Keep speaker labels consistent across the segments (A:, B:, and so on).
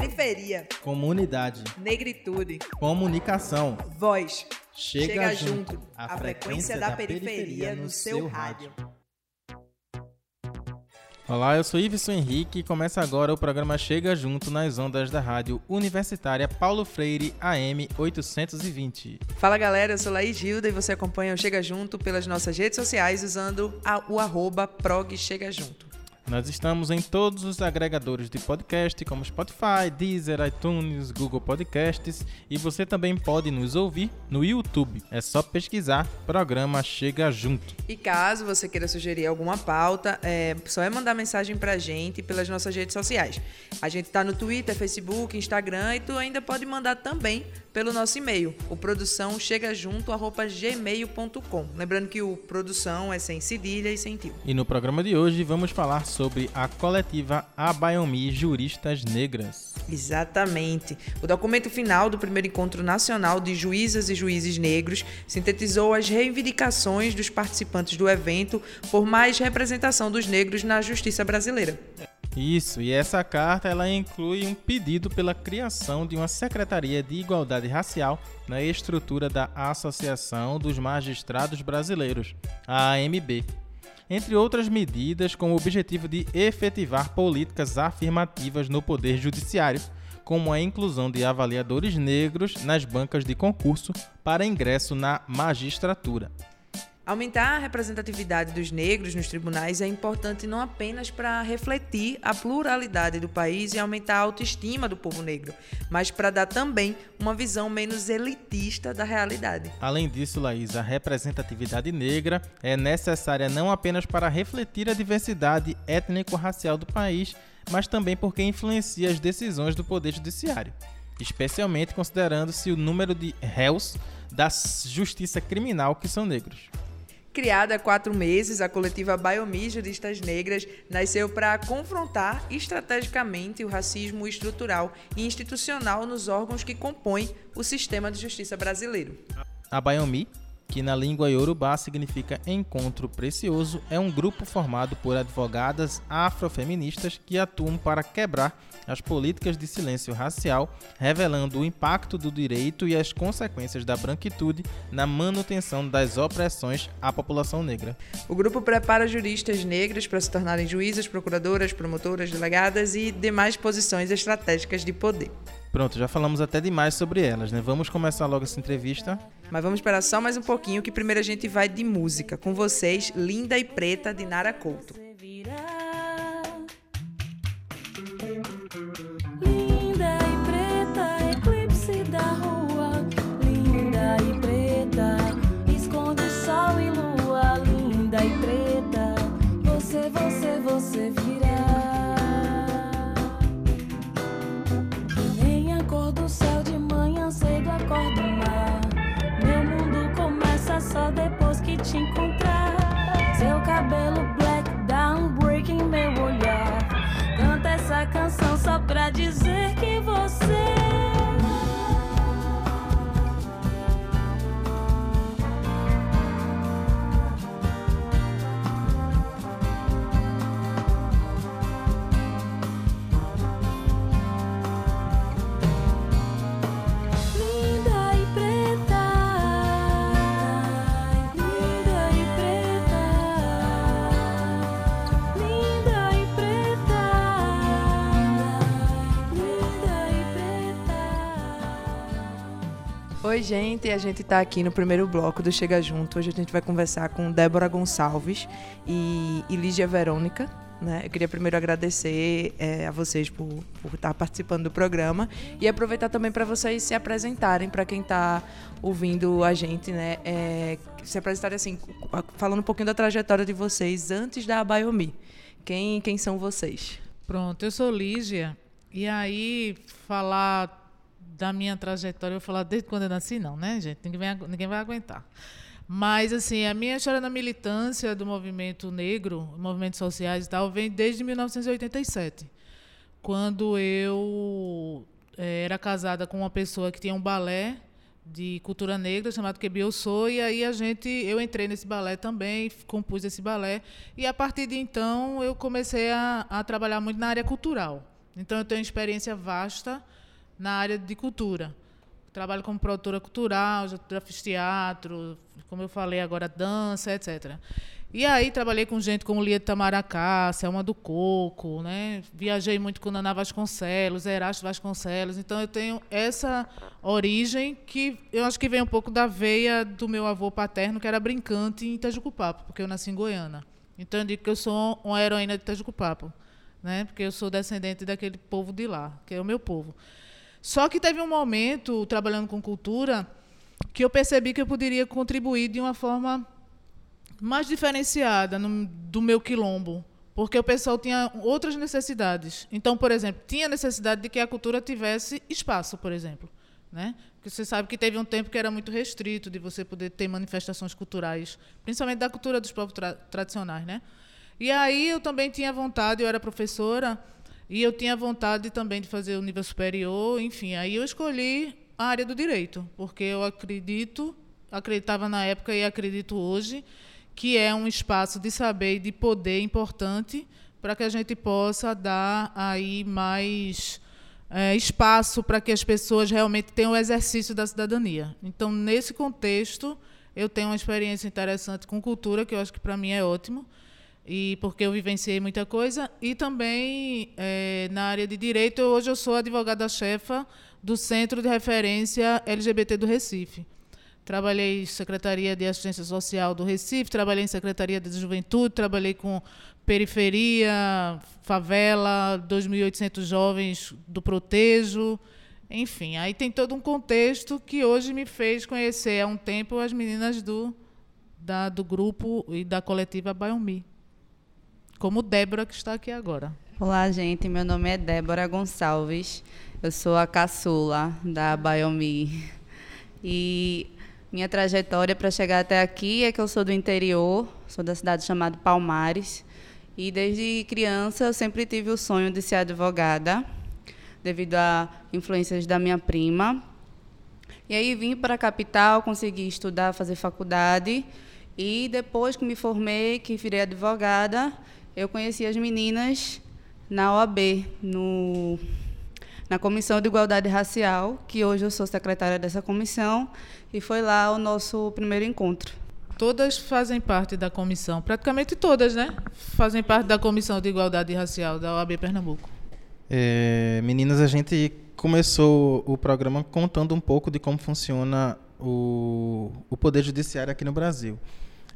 A: Periferia.
B: Comunidade.
A: Negritude.
B: Comunicação.
A: Voz.
B: Chega,
A: Chega
B: junto.
A: junto. A frequência da periferia no seu rádio.
B: Olá, eu sou Iveson Henrique e começa agora o programa Chega Junto nas ondas da rádio universitária Paulo Freire AM 820.
A: Fala galera, eu sou Laís Gilda e você acompanha o Chega Junto pelas nossas redes sociais usando a- o arroba prog Chega Junto.
B: Nós estamos em todos os agregadores de podcast, como Spotify, Deezer, iTunes, Google Podcasts, e você também pode nos ouvir no YouTube. É só pesquisar Programa Chega Junto.
A: E caso você queira sugerir alguma pauta, é só é mandar mensagem pra gente pelas nossas redes sociais. A gente tá no Twitter, Facebook, Instagram e tu ainda pode mandar também pelo nosso e-mail, o produção chega junto gmail.com. Lembrando que o produção é sem cedilha e sem tio.
B: E no programa de hoje vamos falar sobre a coletiva Abaiomi Juristas Negras.
A: Exatamente. O documento final do primeiro encontro nacional de juízas e juízes negros sintetizou as reivindicações dos participantes do evento por mais representação dos negros na justiça brasileira.
B: Isso, e essa carta ela inclui um pedido pela criação de uma Secretaria de Igualdade Racial na estrutura da Associação dos Magistrados Brasileiros, a AMB, entre outras medidas com o objetivo de efetivar políticas afirmativas no Poder Judiciário, como a inclusão de avaliadores negros nas bancas de concurso para ingresso na magistratura.
A: Aumentar a representatividade dos negros nos tribunais é importante não apenas para refletir a pluralidade do país e aumentar a autoestima do povo negro, mas para dar também uma visão menos elitista da realidade.
B: Além disso, Laís, a representatividade negra é necessária não apenas para refletir a diversidade étnico-racial do país, mas também porque influencia as decisões do Poder Judiciário, especialmente considerando-se o número de réus da justiça criminal que são negros.
A: Criada há quatro meses, a coletiva Biomi Juristas Negras nasceu para confrontar estrategicamente o racismo estrutural e institucional nos órgãos que compõem o sistema de justiça brasileiro.
B: A Bayomi, que na língua iorubá significa encontro precioso, é um grupo formado por advogadas afrofeministas que atuam para quebrar as políticas de silêncio racial, revelando o impacto do direito e as consequências da branquitude na manutenção das opressões à população negra.
A: O grupo prepara juristas negras para se tornarem juízas, procuradoras, promotoras, delegadas e demais posições estratégicas de poder.
B: Pronto, já falamos até demais sobre elas, né? Vamos começar logo essa entrevista.
A: Mas vamos esperar só mais um pouquinho que primeiro a gente vai de música. Com vocês, Linda e Preta de Nara Couto.
C: Linda e preta, eclipse da rua. Linda e preta, esconde sol e lua. Linda e preta, você, você, você virá. Do céu de manhã cedo acorda o mar. Meu mundo começa só depois que te encontrar. Seu cabelo black dá um em meu olhar. Canta essa canção só pra dizer que você.
A: Oi, gente. A gente tá aqui no primeiro bloco do Chega Junto. Hoje a gente vai conversar com Débora Gonçalves e, Lígia Verônica. Né? Eu queria primeiro agradecer é, a vocês por, por estar participando do programa e aproveitar também para vocês se apresentarem para quem está ouvindo a gente, né? É, se apresentarem assim, falando um pouquinho da trajetória de vocês antes da Biomi. Quem, quem são vocês?
D: Pronto, eu sou Lígia. E aí, falar da minha trajetória, eu vou falar desde quando eu nasci, não, né, gente? Ninguém ninguém vai aguentar. Mas, assim, a minha história na militância do movimento negro, movimentos sociais e tal, vem desde 1987, quando eu eh, era casada com uma pessoa que tinha um balé de cultura negra chamado Que Eu Sou, e aí a gente, eu entrei nesse balé também, compus esse balé, e a partir de então eu comecei a, a trabalhar muito na área cultural, Então, eu tenho experiência vasta na área de cultura. Trabalho como produtora cultural, já, fiz teatro, como eu falei agora, dança, etc. E aí trabalhei com gente como Lia de Tamaracá, Selma do Coco, né? Viajei muito com Naná Vasconcelos, Erasto Vasconcelos. Então eu tenho essa origem que eu acho que vem um pouco da veia do meu avô paterno, que era brincante em Itajucupapo, porque eu nasci em Goiânia. Então eu digo que eu sou uma heroína de Itajucupapo, né? Porque eu sou descendente daquele povo de lá, que é o meu povo. Só que teve um momento, trabalhando com cultura, que eu percebi que eu poderia contribuir de uma forma mais diferenciada no, do meu quilombo, porque o pessoal tinha outras necessidades. Então, por exemplo, tinha necessidade de que a cultura tivesse espaço, por exemplo. Né? Porque você sabe que teve um tempo que era muito restrito de você poder ter manifestações culturais, principalmente da cultura dos povos tra tradicionais. Né? E aí eu também tinha vontade, eu era professora, e eu tinha vontade também de fazer o nível superior, enfim. Aí eu escolhi a área do direito, porque eu acredito, acreditava na época e acredito hoje, que é um espaço de saber e de poder importante para que a gente possa dar aí mais é, espaço para que as pessoas realmente tenham o exercício da cidadania. Então, nesse contexto, eu tenho uma experiência interessante com cultura, que eu acho que para mim é ótimo e porque eu vivenciei muita coisa e também é, na área de direito hoje eu sou advogada-chefa do Centro de Referência LGBT do Recife. Trabalhei em Secretaria de Assistência Social do Recife, trabalhei em Secretaria de Juventude, trabalhei com periferia, favela, 2.800 jovens do Protejo, enfim. Aí tem todo um contexto que hoje me fez conhecer há um tempo as meninas do, da, do grupo e da coletiva Biomi como Débora, que está aqui agora.
E: Olá, gente. Meu nome é Débora Gonçalves. Eu sou a caçula da Biomi. E minha trajetória para chegar até aqui é que eu sou do interior, sou da cidade chamada Palmares. E desde criança eu sempre tive o sonho de ser advogada, devido a influências da minha prima. E aí vim para a capital, consegui estudar, fazer faculdade. E depois que me formei, que virei advogada, eu conheci as meninas na OAB, no, na Comissão de Igualdade Racial, que hoje eu sou secretária dessa comissão, e foi lá o nosso primeiro encontro.
D: Todas fazem parte da comissão, praticamente todas, né? Fazem parte da Comissão de Igualdade Racial da OAB Pernambuco.
B: É, meninas, a gente começou o programa contando um pouco de como funciona o, o Poder Judiciário aqui no Brasil.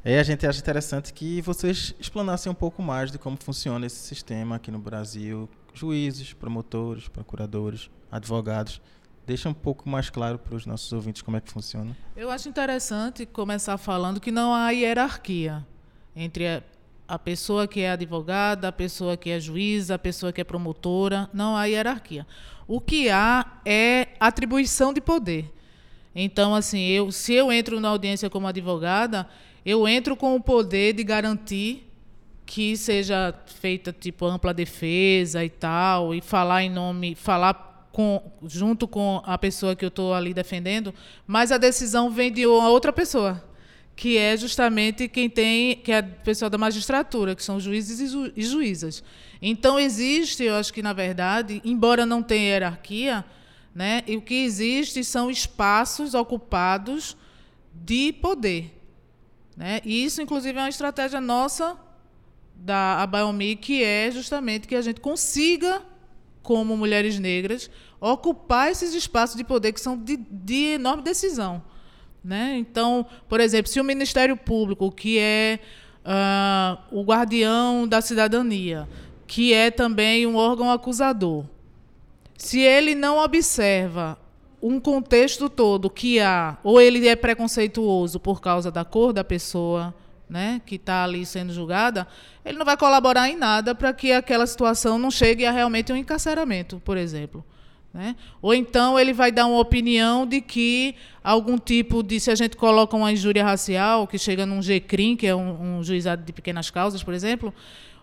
B: É, a gente acha interessante que vocês explanassem um pouco mais de como funciona esse sistema aqui no Brasil. Juízes, promotores, procuradores, advogados. Deixa um pouco mais claro para os nossos ouvintes como é que funciona.
D: Eu acho interessante começar falando que não há hierarquia entre a pessoa que é advogada, a pessoa que é juíza, a pessoa que é promotora. Não há hierarquia. O que há é atribuição de poder. Então, assim, eu, se eu entro na audiência como advogada, eu entro com o poder de garantir que seja feita tipo ampla defesa e tal e falar em nome falar com, junto com a pessoa que eu estou ali defendendo mas a decisão vem de outra pessoa que é justamente quem tem que é a pessoa da magistratura que são juízes e, ju, e juízas. Então existe eu acho que na verdade embora não tenha hierarquia né o que existe são espaços ocupados de poder né? E isso, inclusive, é uma estratégia nossa da Abaiomi, que é justamente que a gente consiga, como mulheres negras, ocupar esses espaços de poder que são de, de enorme decisão. Né? Então, por exemplo, se o Ministério Público, que é uh, o guardião da cidadania, que é também um órgão acusador, se ele não observa um contexto todo que há, ou ele é preconceituoso por causa da cor da pessoa, né, que está ali sendo julgada, ele não vai colaborar em nada para que aquela situação não chegue a realmente um encarceramento, por exemplo. Né? Ou então ele vai dar uma opinião de que algum tipo de. Se a gente coloca uma injúria racial, que chega num GCRIM, que é um, um juizado de pequenas causas, por exemplo,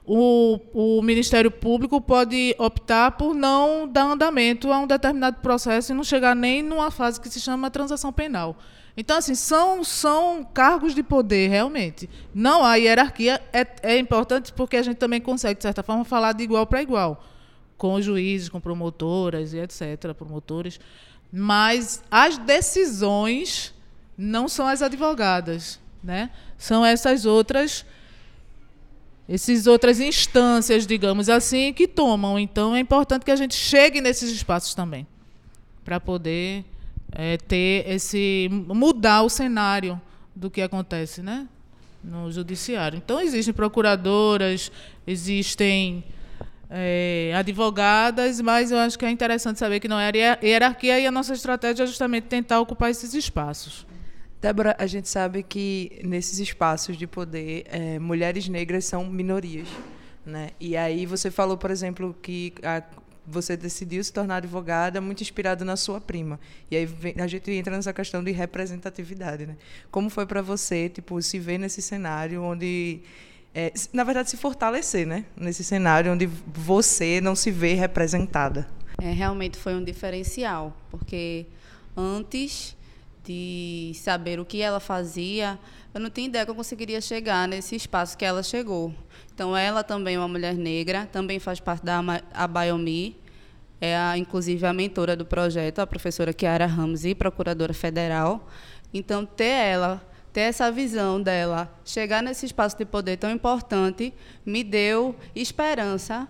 D: o, o, Ministério Público pode optar por não dar andamento a um determinado processo e não chegar nem numa fase que se chama transação penal. Então, assim, são, são cargos de poder, realmente. Não há hierarquia. É, é importante porque a gente também consegue, de certa forma, falar de igual para igual. com juízes, com promotoras e etc., promotores, mas as decisões não são as advogadas, né? São essas outras essas outras instâncias, digamos assim, que tomam. Então é importante que a gente chegue nesses espaços também para poder é, ter esse mudar o cenário do que acontece, né, no judiciário. Então existem procuradoras, existem é, advogadas, mas eu acho que é interessante saber que não é hierarquia e a nossa estratégia é justamente tentar ocupar esses espaços.
A: Débora, a gente sabe que nesses espaços de poder, é, mulheres negras são minorias. Né? E aí você falou, por exemplo, que a, você decidiu se tornar advogada muito inspirado na sua prima. E aí a gente entra nessa questão de representatividade. Né? Como foi para você tipo, se ver nesse cenário onde. É, na verdade, se fortalecer né? nesse cenário onde você não se vê representada?
E: É, realmente foi um diferencial, porque antes de saber o que ela fazia, eu não tinha ideia que eu conseguiria chegar nesse espaço que ela chegou. Então, ela também é uma mulher negra, também faz parte da Abaiomi, é a, inclusive a mentora do projeto, a professora Kiara Ramsey, procuradora federal. Então, ter ela, ter essa visão dela, chegar nesse espaço de poder tão importante, me deu esperança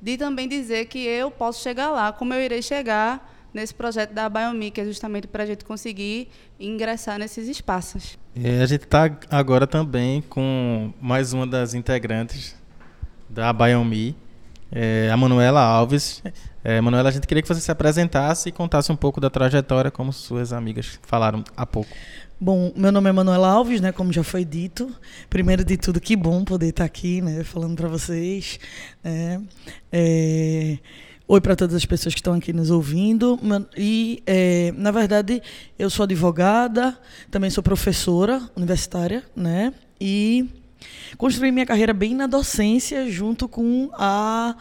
E: de também dizer que eu posso chegar lá, como eu irei chegar nesse projeto da Biomi, que é justamente para a gente conseguir ingressar nesses espaços.
B: E a gente está agora também com mais uma das integrantes da Biomi, é, a Manuela Alves. É, Manuela, a gente queria que você se apresentasse e contasse um pouco da trajetória, como suas amigas falaram há pouco.
F: Bom, meu nome é Manuela Alves, né, como já foi dito. Primeiro de tudo, que bom poder estar aqui, né, falando para vocês. Né. É, Oi para todas as pessoas que estão aqui nos ouvindo. E, é, na verdade, eu sou advogada, também sou professora universitária, né? E construí minha carreira bem na docência, junto com a,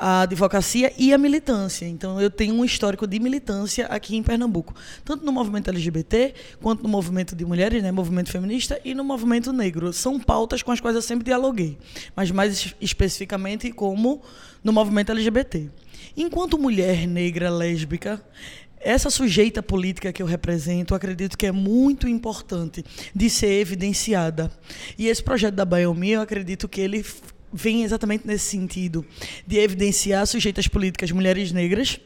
F: a advocacia e a militância. Então, eu tenho um histórico de militância aqui em Pernambuco, tanto no movimento LGBT, quanto no movimento de mulheres, né, movimento feminista, e no movimento negro. São pautas com as quais eu sempre dialoguei, mas mais especificamente como no movimento LGBT. Enquanto mulher negra lésbica, essa sujeita política que eu represento, acredito que é muito importante de ser evidenciada. E esse projeto da Biomi, eu acredito que ele vem exatamente nesse sentido, de evidenciar sujeitas políticas mulheres negras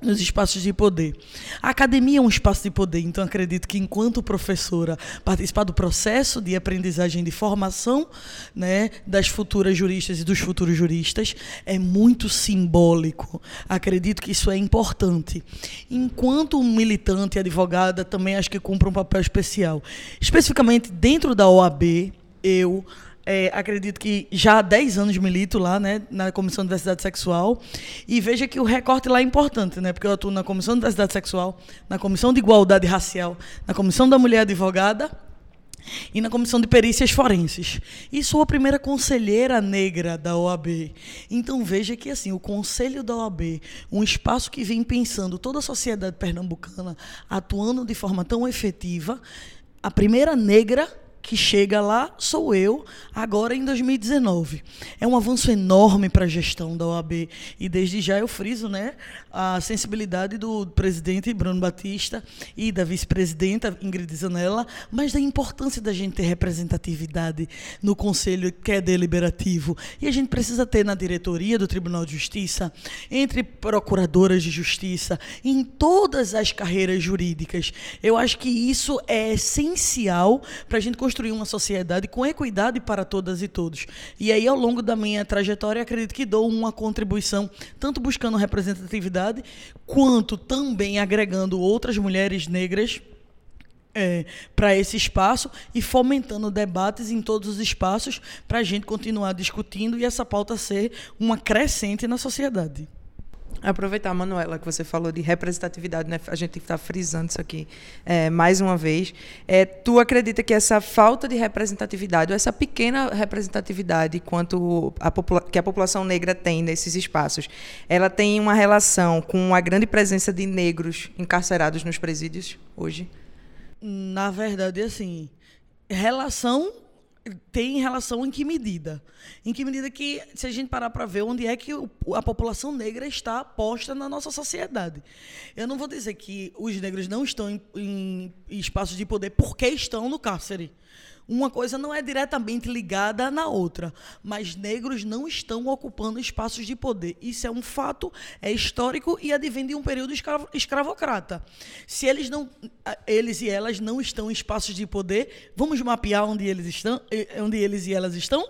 F: nos espaços de poder. A academia é um espaço de poder, então acredito que enquanto professora participar do processo de aprendizagem de formação, né, das futuras juristas e dos futuros juristas é muito simbólico. Acredito que isso é importante. Enquanto militante e advogada também acho que cumpre um papel especial, especificamente dentro da OAB, eu é, acredito que já há 10 anos milito lá, né, na Comissão de Diversidade Sexual. E veja que o recorte lá é importante, né, porque eu atuo na Comissão de Diversidade Sexual, na Comissão de Igualdade Racial, na Comissão da Mulher Advogada e na Comissão de Perícias Forenses. E sou a primeira conselheira negra da OAB. Então veja que assim, o Conselho da OAB, um espaço que vem pensando toda a sociedade pernambucana atuando de forma tão efetiva, a primeira negra que chega lá sou eu, agora em 2019. É um avanço enorme para a gestão da OAB e desde já eu friso, né, a sensibilidade do presidente Bruno Batista e da vice-presidenta Ingrid Zanella, mas da importância da gente ter representatividade no conselho que é deliberativo. E a gente precisa ter na diretoria do Tribunal de Justiça, entre procuradoras de justiça, em todas as carreiras jurídicas. Eu acho que isso é essencial para a gente construir uma sociedade com equidade para todas e todos. E aí, ao longo da minha trajetória, acredito que dou uma contribuição, tanto buscando representatividade, quanto também agregando outras mulheres negras. É, para esse espaço e fomentando debates em todos os espaços para a gente continuar discutindo e essa pauta ser uma crescente na sociedade.
A: Aproveitar, Manuela, que você falou de representatividade, né? a gente está frisando isso aqui é, mais uma vez. É, tu acredita que essa falta de representatividade, ou essa pequena representatividade quanto a que a população negra tem nesses espaços, ela tem uma relação com a grande presença de negros encarcerados nos presídios hoje?
F: Na verdade, assim, relação tem relação em que medida? Em que medida que, se a gente parar para ver onde é que a população negra está posta na nossa sociedade. Eu não vou dizer que os negros não estão em, em espaços de poder porque estão no cárcere. Uma coisa não é diretamente ligada na outra, mas negros não estão ocupando espaços de poder. Isso é um fato, é histórico e advém de um período escravo, escravocrata. Se eles não, eles e elas não estão em espaços de poder, vamos mapear onde eles estão, onde eles e elas estão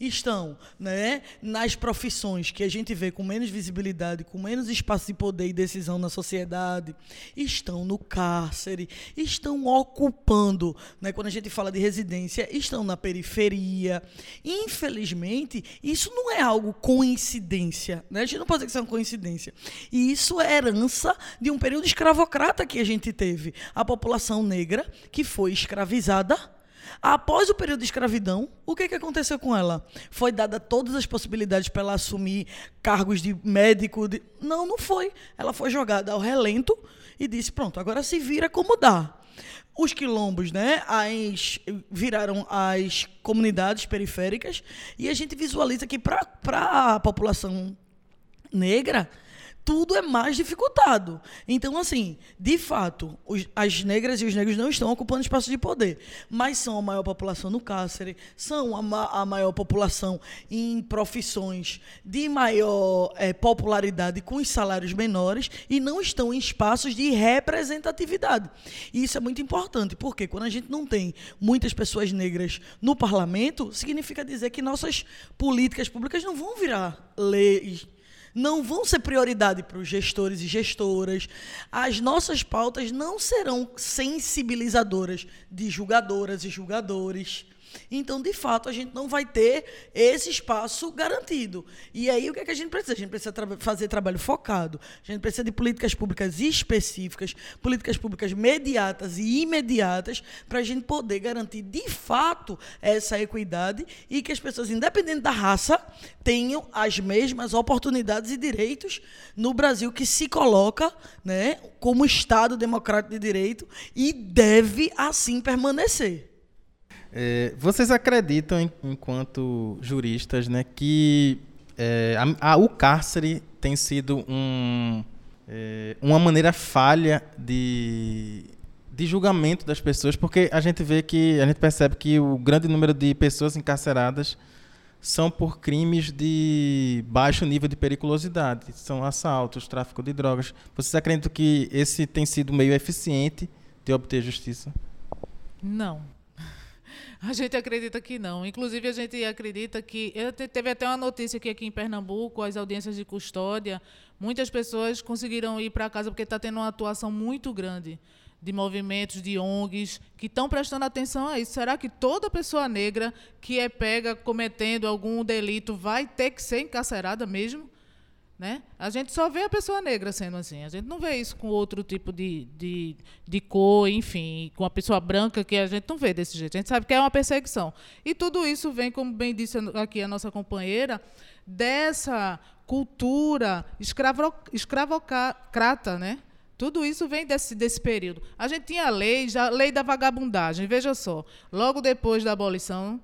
F: estão né, nas profissões que a gente vê com menos visibilidade, com menos espaço de poder e decisão na sociedade, estão no cárcere, estão ocupando, né, quando a gente fala de residência, estão na periferia. Infelizmente, isso não é algo coincidência. Né? A gente não pode dizer que isso é uma coincidência. E isso é herança de um período escravocrata que a gente teve. A população negra que foi escravizada Após o período de escravidão, o que, que aconteceu com ela? Foi dada todas as possibilidades para ela assumir cargos de médico? De... Não, não foi. Ela foi jogada ao relento e disse: pronto, agora se vira como dá. Os quilombos, né, as, viraram as comunidades periféricas e a gente visualiza que para a população negra tudo é mais dificultado. Então, assim, de fato, os, as negras e os negros não estão ocupando espaço de poder, mas são a maior população no cárcere, são a, a maior população em profissões de maior é, popularidade com os salários menores e não estão em espaços de representatividade. E isso é muito importante, porque quando a gente não tem muitas pessoas negras no parlamento, significa dizer que nossas políticas públicas não vão virar leis não vão ser prioridade para os gestores e gestoras. As nossas pautas não serão sensibilizadoras de julgadoras e julgadores. Então, de fato, a gente não vai ter esse espaço garantido. E aí, o que, é que a gente precisa? A gente precisa tra fazer trabalho focado. A gente precisa de políticas públicas específicas, políticas públicas mediatas e imediatas, para a gente poder garantir, de fato, essa equidade e que as pessoas, independente da raça, tenham as mesmas oportunidades e direitos no Brasil que se coloca né, como Estado democrático de direito e deve assim permanecer.
B: É, vocês acreditam, enquanto juristas, né, que é, a, a, o cárcere tem sido um, é, uma maneira falha de, de julgamento das pessoas? Porque a gente vê que, a gente percebe que o grande número de pessoas encarceradas são por crimes de baixo nível de periculosidade, são assaltos, tráfico de drogas. Vocês acreditam que esse tem sido meio eficiente de obter justiça?
D: Não. A gente acredita que não. Inclusive, a gente acredita que. Teve até uma notícia que aqui em Pernambuco, as audiências de custódia, muitas pessoas conseguiram ir para casa porque está tendo uma atuação muito grande de movimentos, de ONGs, que estão prestando atenção a isso. Será que toda pessoa negra que é pega cometendo algum delito vai ter que ser encarcerada mesmo? Né? A gente só vê a pessoa negra sendo assim. A gente não vê isso com outro tipo de, de, de cor, enfim, com a pessoa branca que a gente não vê desse jeito. A gente sabe que é uma perseguição. E tudo isso vem, como bem disse aqui a nossa companheira, dessa cultura escravo, escravocrata, né? Tudo isso vem desse, desse período. A gente tinha a lei, já, a lei da vagabundagem. Veja só, logo depois da abolição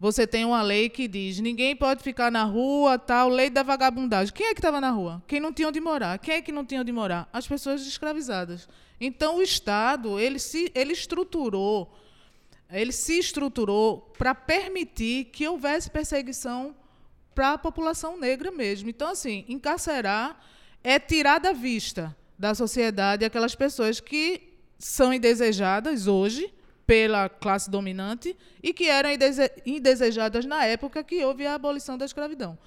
D: você tem uma lei que diz ninguém pode ficar na rua, tal, lei da vagabundagem. Quem é que estava na rua? Quem não tinha onde morar? Quem é que não tinha onde morar? As pessoas escravizadas. Então o Estado ele se ele estruturou, ele se estruturou para permitir que houvesse perseguição para a população negra mesmo. Então assim, encarcerar é tirar da vista da sociedade aquelas pessoas que são indesejadas hoje pela classe dominante e que eram indesejadas na época que houve a abolição da escravidão.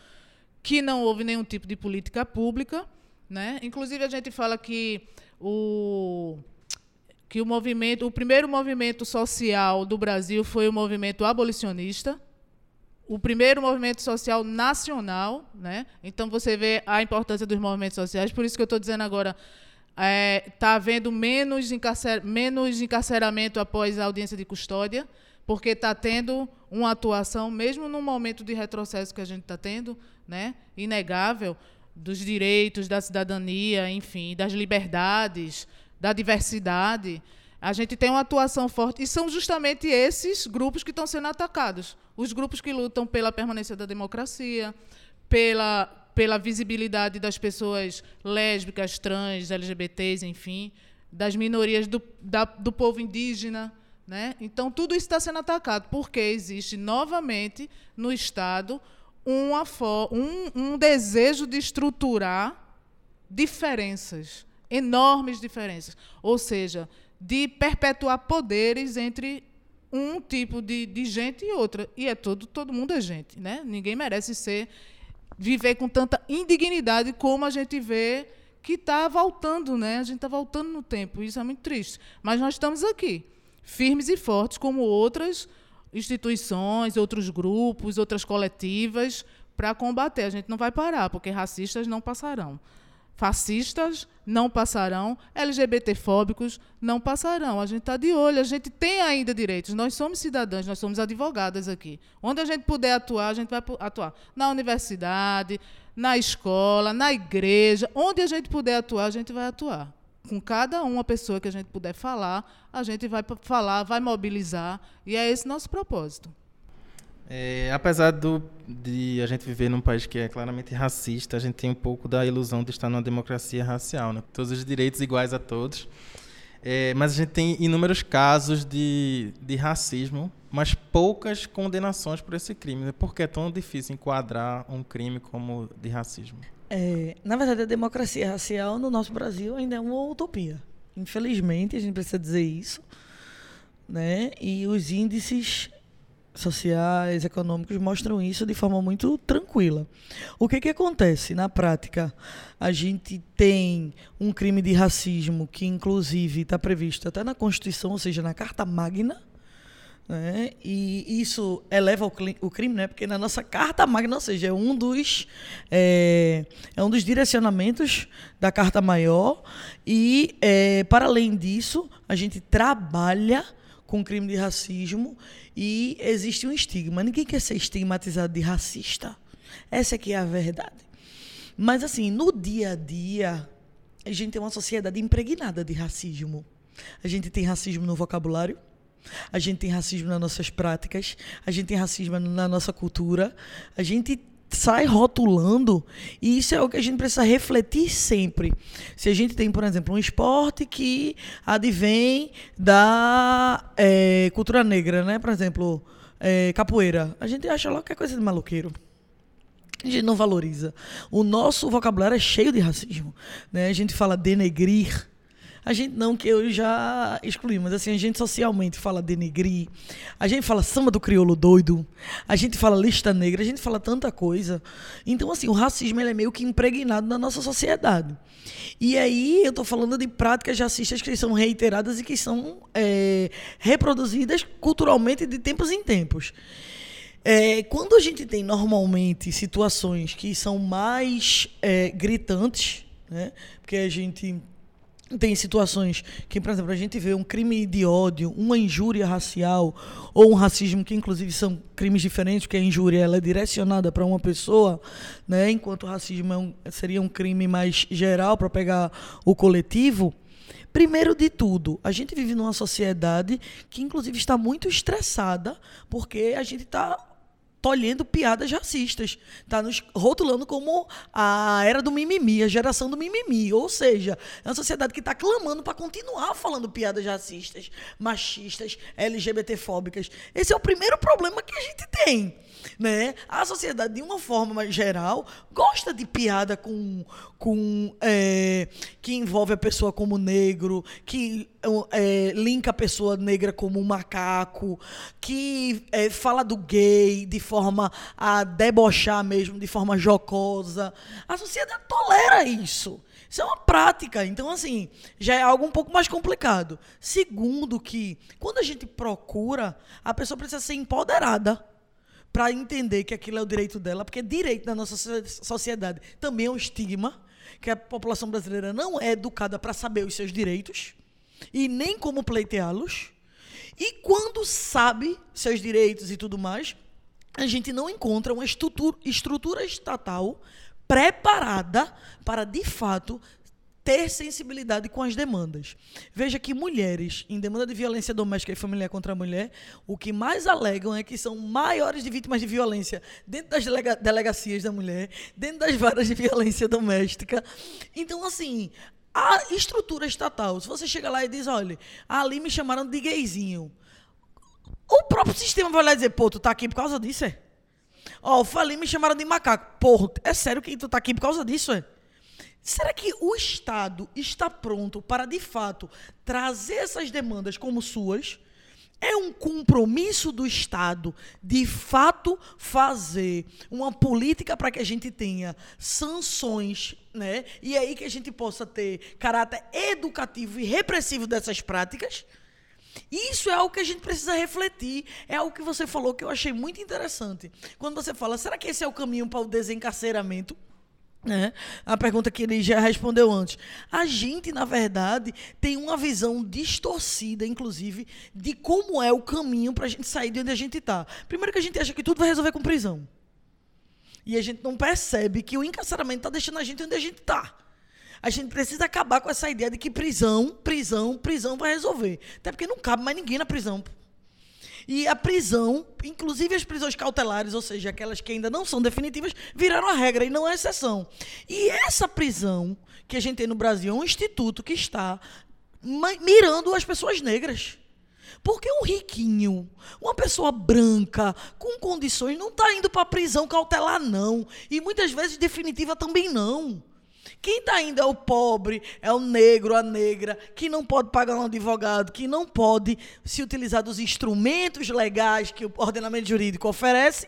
D: Que não houve nenhum tipo de política pública. Né? Inclusive, a gente fala que o, que o movimento, o primeiro movimento social do Brasil foi o movimento abolicionista, o primeiro movimento social nacional, né? Então você vê a importância dos movimentos sociais. Por isso que eu estou dizendo agora está é, tá havendo menos, encarcer, menos encarceramento após a audiência de custódia, porque está tendo uma atuação, mesmo no momento de retrocesso que a gente está tendo, né, inegável, dos direitos, da cidadania, enfim, das liberdades, da diversidade. A gente tem uma atuação forte e são justamente esses grupos que estão sendo atacados. Os grupos que lutam pela permanência da democracia, pela, pela visibilidade das pessoas lésbicas, trans, LGBTs, enfim, das minorias do, da, do povo indígena. Né? Então, tudo isso está sendo atacado, porque existe novamente no Estado uma, um, um desejo de estruturar diferenças, enormes diferenças. Ou seja, de perpetuar poderes entre um tipo de, de gente e outra. E é todo, todo mundo é gente, né? Ninguém merece ser viver com tanta indignidade como a gente vê que está voltando, né? A gente está voltando no tempo. Isso é muito triste. Mas nós estamos aqui, firmes e fortes, como outras instituições, outros grupos, outras coletivas, para combater. A gente não vai parar, porque racistas não passarão. Fascistas não passarão, LGBTfóbicos não passarão. A gente está de olho, a gente tem ainda direitos. Nós somos cidadãs, nós somos advogadas aqui. Onde a gente puder atuar, a gente vai atuar. Na universidade, na escola, na igreja, onde a gente puder atuar, a gente vai atuar. Com cada uma pessoa que a gente puder falar, a gente vai falar, vai mobilizar, e é esse nosso propósito.
B: É, apesar do, de a gente viver num país que é claramente racista, a gente tem um pouco da ilusão de estar numa democracia racial, né? Todos os direitos iguais a todos. É, mas a gente tem inúmeros casos de, de racismo, mas poucas condenações por esse crime. Por que é tão difícil enquadrar um crime como de racismo?
F: É, na verdade, a democracia racial no nosso Brasil ainda é uma utopia. Infelizmente, a gente precisa dizer isso. Né? E os índices sociais, econômicos mostram isso de forma muito tranquila. O que, que acontece na prática? A gente tem um crime de racismo que, inclusive, está previsto até na Constituição, ou seja, na Carta Magna. Né? E isso eleva o, crime, né? porque na nossa Carta Magna, ou seja, é um dos, é, é um dos direcionamentos da Carta Maior. E, é, para além disso, a gente trabalha com crime de racismo e existe um estigma. Ninguém quer ser estigmatizado de racista. Essa aqui é a verdade. Mas, assim, no dia a dia, a gente tem uma sociedade impregnada de racismo. A gente tem racismo no vocabulário, a gente tem racismo nas nossas práticas, a gente tem racismo na nossa cultura, a gente sai rotulando e isso é o que a gente precisa refletir sempre. Se a gente tem, por exemplo, um esporte que advém da é, cultura negra, né? Por exemplo, é, capoeira, a gente acha logo que é coisa de maloqueiro. A gente não valoriza. O nosso vocabulário é cheio de racismo. Né? A gente fala denegrir, a gente não, que eu já excluí, mas assim, a gente socialmente fala denegrir, a gente fala samba do crioulo doido, a gente fala lista negra, a gente fala tanta coisa. Então, assim, o racismo ele é meio que impregnado na nossa sociedade. E aí eu estou falando de práticas racistas que são reiteradas e que são é, reproduzidas culturalmente de tempos em tempos. É, quando a gente tem normalmente situações que são mais é, gritantes, né? porque a gente tem situações que, por exemplo, a gente vê um crime de ódio, uma injúria racial ou um racismo que inclusive são crimes diferentes, porque a injúria ela é direcionada para uma pessoa, né, enquanto o racismo é um, seria um crime mais geral para pegar o coletivo. Primeiro de tudo, a gente vive numa sociedade que inclusive está muito estressada, porque a gente está tolhendo piadas racistas. Está nos rotulando como a era do mimimi, a geração do mimimi. Ou seja, é uma sociedade que está clamando para continuar falando piadas racistas, machistas, LGBTfóbicas. Esse é o primeiro problema que a gente tem né? A sociedade, de uma forma geral, gosta de piada com, com é, que envolve a pessoa como negro, que é, linka a pessoa negra como um macaco, que é, fala do gay de forma a debochar mesmo, de forma jocosa. A sociedade tolera isso. Isso é uma prática. Então, assim, já é algo um pouco mais complicado. Segundo, que quando a gente procura, a pessoa precisa ser empoderada para entender que aquilo é o direito dela, porque direito na nossa sociedade também é um estigma, que a população brasileira não é educada para saber os seus direitos e nem como pleiteá-los. E quando sabe seus direitos e tudo mais, a gente não encontra uma estrutura, estrutura estatal preparada para, de fato, ter sensibilidade com as demandas. Veja que mulheres em demanda de violência doméstica e familiar contra a mulher, o que mais alegam é que são maiores de vítimas de violência dentro das delega delegacias da mulher, dentro das varas de violência doméstica. Então, assim, a estrutura estatal, se você chega lá e diz, olha, ali me chamaram de gayzinho, o próprio sistema vai lá dizer, pô, tu tá aqui por causa disso, é? Ó, oh, falei, me chamaram de macaco. Porra, é sério que tu tá aqui por causa disso, é? Será que o Estado está pronto para, de fato, trazer essas demandas como suas? É um compromisso do Estado, de fato, fazer uma política para que a gente tenha sanções, né? E aí que a gente possa ter caráter educativo e repressivo dessas práticas? Isso é algo que a gente precisa refletir. É algo que você falou que eu achei muito interessante. Quando você fala, será que esse é o caminho para o desencarceramento? É, a pergunta que ele já respondeu antes. A gente, na verdade, tem uma visão distorcida, inclusive, de como é o caminho para a gente sair de onde a gente está. Primeiro que a gente acha que tudo vai resolver com prisão. E a gente não percebe que o encarceramento está deixando a gente onde a gente está. A gente precisa acabar com essa ideia de que prisão, prisão, prisão vai resolver. Até porque não cabe mais ninguém na prisão. E a prisão, inclusive as prisões cautelares, ou seja, aquelas que ainda não são definitivas, viraram a regra e não a exceção. E essa prisão que a gente tem no Brasil é um instituto que está mirando as pessoas negras. Porque um riquinho, uma pessoa branca, com condições, não está indo para a prisão cautelar, não. E muitas vezes definitiva também não. Quem está indo é o pobre, é o negro, a negra, que não pode pagar um advogado, que não pode se utilizar dos instrumentos legais que o ordenamento jurídico oferece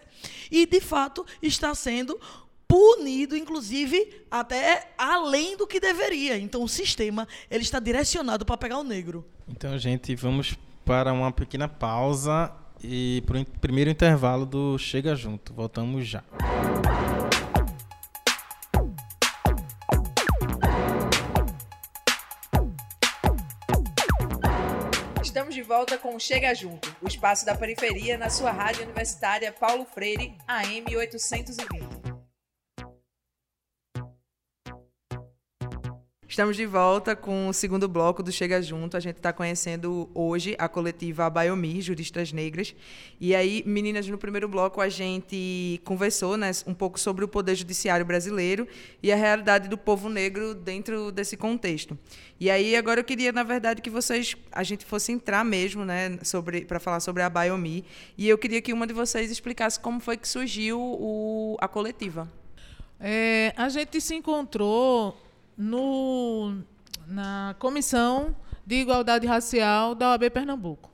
F: e, de fato, está sendo punido, inclusive, até além do que deveria. Então, o sistema ele está direcionado para pegar o negro.
B: Então, gente, vamos para uma pequena pausa e para o primeiro intervalo do Chega Junto. Voltamos já.
A: Estamos de volta com Chega Junto, o espaço da periferia na sua rádio universitária Paulo Freire, AM 820. Estamos de volta com o segundo bloco do Chega Junto. A gente está conhecendo hoje a coletiva Baiomi, Juristas Negras. E aí, meninas, no primeiro bloco a gente conversou né, um pouco sobre o poder judiciário brasileiro e a realidade do povo negro dentro desse contexto. E aí, agora eu queria, na verdade, que vocês, a gente fosse entrar mesmo né, para falar sobre a Baiomi. E eu queria que uma de vocês explicasse como foi que surgiu o, a coletiva.
D: É, a gente se encontrou no, na Comissão de Igualdade Racial da OAB Pernambuco.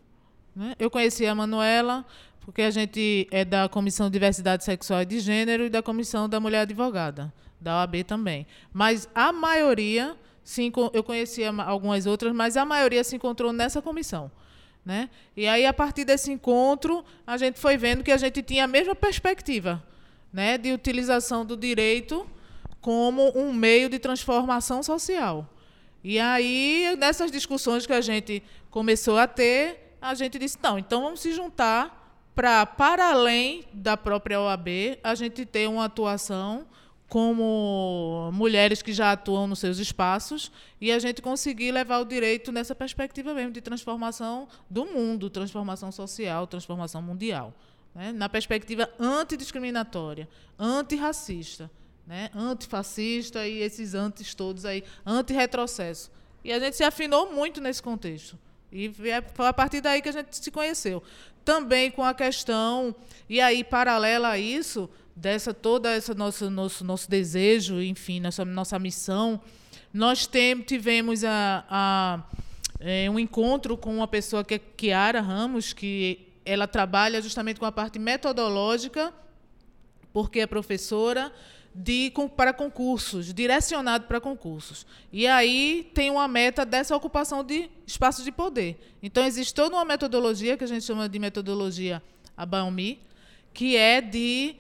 D: Né? Eu conheci a Manuela, porque a gente é da Comissão de Diversidade Sexual e de Gênero e da Comissão da Mulher Advogada, da OAB também. Mas a maioria, sim, eu conhecia algumas outras, mas a maioria se encontrou nessa comissão. Né? E aí, a partir desse encontro, a gente foi vendo que a gente tinha a mesma perspectiva né, de utilização do direito como um meio de transformação social. E aí, nessas discussões que a gente começou a ter, a gente disse: não, então vamos se juntar para, para além da própria OAB, a gente ter uma atuação como mulheres que já atuam nos seus espaços e a gente conseguir levar o direito nessa perspectiva mesmo de transformação do mundo, transformação social, transformação mundial. Né? Na perspectiva antidiscriminatória, antirracista né? antifascista e esses antes todos aí, anti-retrocesso. E a gente se afinou muito nesse contexto. E é, foi a partir daí que a gente se conheceu. Também com a questão, e aí, paralela a isso, dessa toda essa nosso, nosso, nosso desejo, enfim, nossa, nossa missão, nós tem, tivemos a, a é, um encontro com uma pessoa que é Kiara Ramos, que ela trabalha justamente com a parte metodológica, porque é professora, de, para concursos, direcionado para concursos. E aí tem uma meta dessa ocupação de espaços de poder. Então, existe toda uma metodologia, que a gente chama de metodologia Abaomi, que é de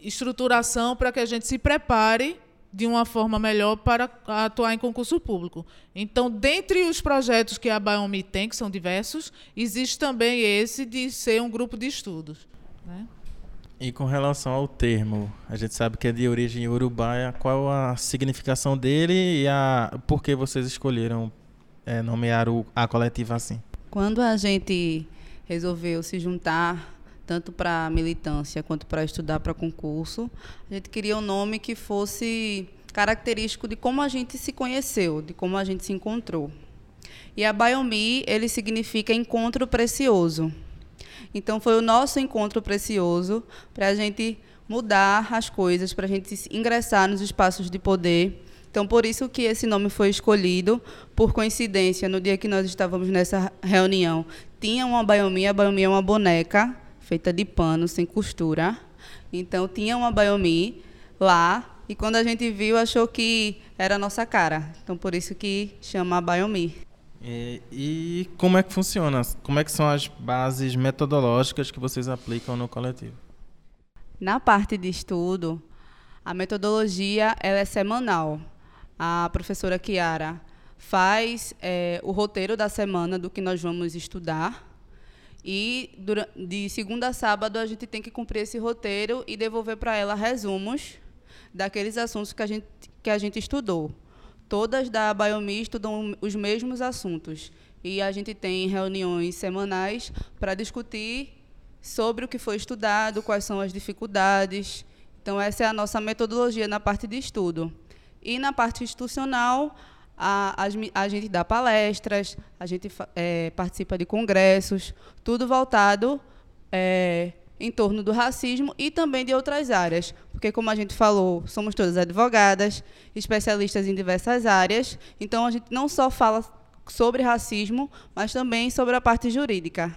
D: estruturação para que a gente se prepare de uma forma melhor para atuar em concurso público. Então, dentre os projetos que a Baomi tem, que são diversos, existe também esse de ser um grupo de estudos. Né?
B: E com relação ao termo, a gente sabe que é de origem urubaia. Qual a significação dele e a por que vocês escolheram é, nomear o, a coletiva assim?
E: Quando a gente resolveu se juntar tanto para militância quanto para estudar para concurso, a gente queria um nome que fosse característico de como a gente se conheceu, de como a gente se encontrou. E a Biomi, ele significa encontro precioso. Então foi o nosso encontro precioso para a gente mudar as coisas, para a gente ingressar nos espaços de poder. Então por isso que esse nome foi escolhido. Por coincidência, no dia que nós estávamos nessa reunião, tinha uma Biomi, a Biomi é uma boneca feita de pano, sem costura. Então tinha uma Biomi lá e quando a gente viu achou que era a nossa cara. Então por isso que chama a Biomi.
B: E, e como é que funciona? Como é que são as bases metodológicas que vocês aplicam no coletivo?
E: Na parte de estudo, a metodologia ela é semanal. A professora Kiara faz é, o roteiro da semana do que nós vamos estudar. E de segunda a sábado a gente tem que cumprir esse roteiro e devolver para ela resumos daqueles assuntos que a gente, que a gente estudou todas da Biomi estudam os mesmos assuntos. E a gente tem reuniões semanais para discutir sobre o que foi estudado, quais são as dificuldades. Então, essa é a nossa metodologia na parte de estudo. E na parte institucional, a, a, a gente dá palestras, a gente é, participa de congressos, tudo voltado é, em torno do racismo e também de outras áreas, porque como a gente falou, somos todas advogadas, especialistas em diversas áreas, então a gente não só fala sobre racismo, mas também sobre a parte jurídica.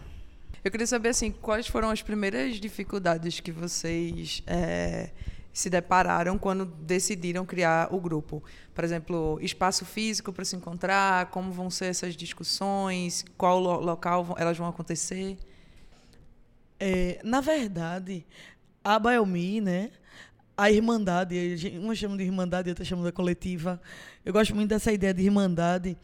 A: Eu queria saber assim, quais foram as primeiras dificuldades que vocês é, se depararam quando decidiram criar o grupo? Por exemplo, espaço físico para se encontrar, como vão ser essas discussões, qual local elas vão acontecer?
F: É, na verdade, a Biomi, né? A Irmandade, uma chama de Irmandade, outra chama de coletiva. Eu gosto muito dessa ideia de Irmandade.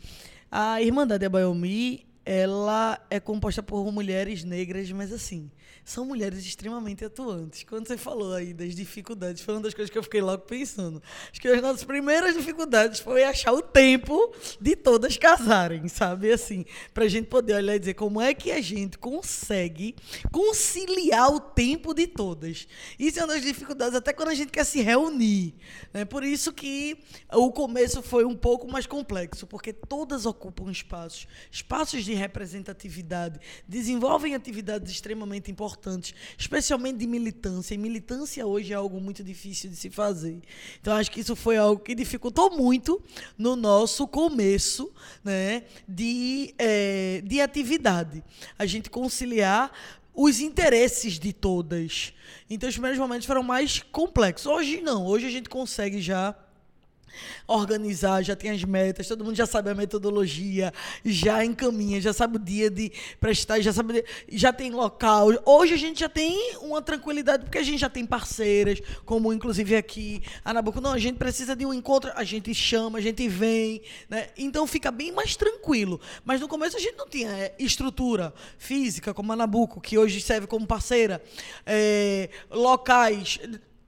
F: A Irmandade a Biomi, ela é composta por mulheres negras, mas assim, são mulheres extremamente atuantes. Quando você falou aí das dificuldades, foi uma das coisas que eu fiquei logo pensando. Acho que as nossas primeiras dificuldades foi achar o tempo de todas casarem, sabe? Assim, pra gente poder olhar e dizer como é que a gente consegue conciliar o tempo de todas. Isso é uma das dificuldades, até quando a gente quer se reunir. Né? Por isso que o começo foi um pouco mais complexo, porque todas ocupam espaços, espaços de representatividade, desenvolvem atividades extremamente importantes importantes, especialmente de militância. E militância hoje é algo muito difícil de se fazer. Então, acho que isso foi algo que dificultou muito no nosso começo né, de, é, de atividade. A gente conciliar os interesses de todas. Então, os primeiros momentos foram mais complexos. Hoje, não. Hoje, a gente consegue já organizar, já tem as metas, todo mundo já sabe a metodologia, já encaminha, já sabe o dia de prestar, já sabe, já tem local. Hoje a gente já tem uma tranquilidade porque a gente já tem parceiras, como inclusive aqui a Nabucco. Não, a gente precisa de um encontro, a gente chama, a gente vem, né? Então fica bem mais tranquilo. Mas no começo a gente não tinha é, estrutura física como a Nabucco, que hoje serve como parceira, é, locais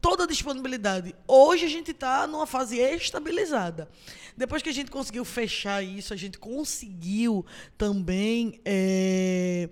F: toda a disponibilidade. Hoje a gente está numa fase estabilizada. Depois que a gente conseguiu fechar isso, a gente conseguiu também. É